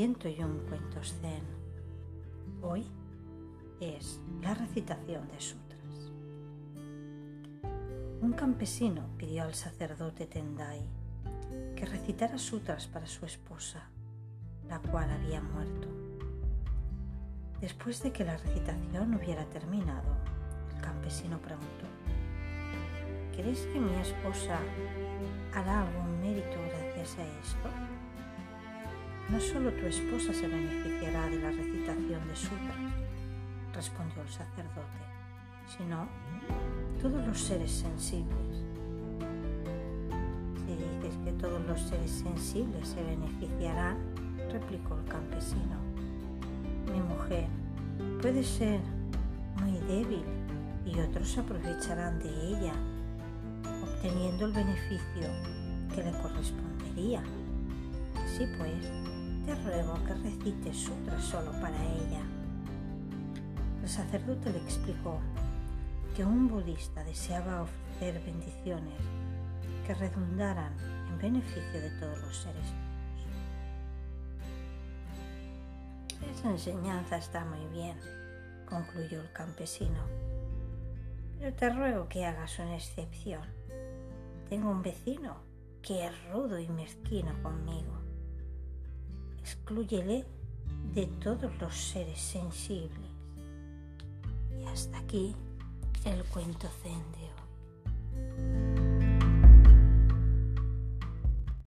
101 cuentos zen. Hoy es la recitación de sutras. Un campesino pidió al sacerdote Tendai que recitara sutras para su esposa, la cual había muerto. Después de que la recitación hubiera terminado, el campesino preguntó, ¿crees que mi esposa hará algún mérito gracias a esto? No solo tu esposa se beneficiará de la recitación de sutras, respondió el sacerdote, sino todos los seres sensibles. Si dices que todos los seres sensibles se beneficiarán, replicó el campesino, mi mujer puede ser muy débil y otros aprovecharán de ella, obteniendo el beneficio que le correspondería. Así pues, te ruego que recites sutras solo para ella. El sacerdote le explicó que un budista deseaba ofrecer bendiciones que redundaran en beneficio de todos los seres vivos. Esa enseñanza está muy bien, concluyó el campesino, pero te ruego que hagas una excepción. Tengo un vecino que es rudo y mezquino conmigo exclúyele de todos los seres sensibles. Y hasta aquí el cuento zen.